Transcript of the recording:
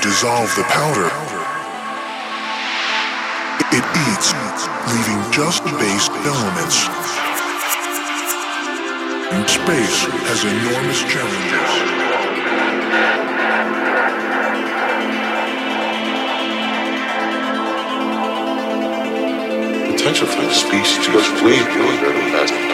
dissolve the powder. It eats, leaving just base elements. And Space has enormous challenges. potential for the species goes way beyond urban classification.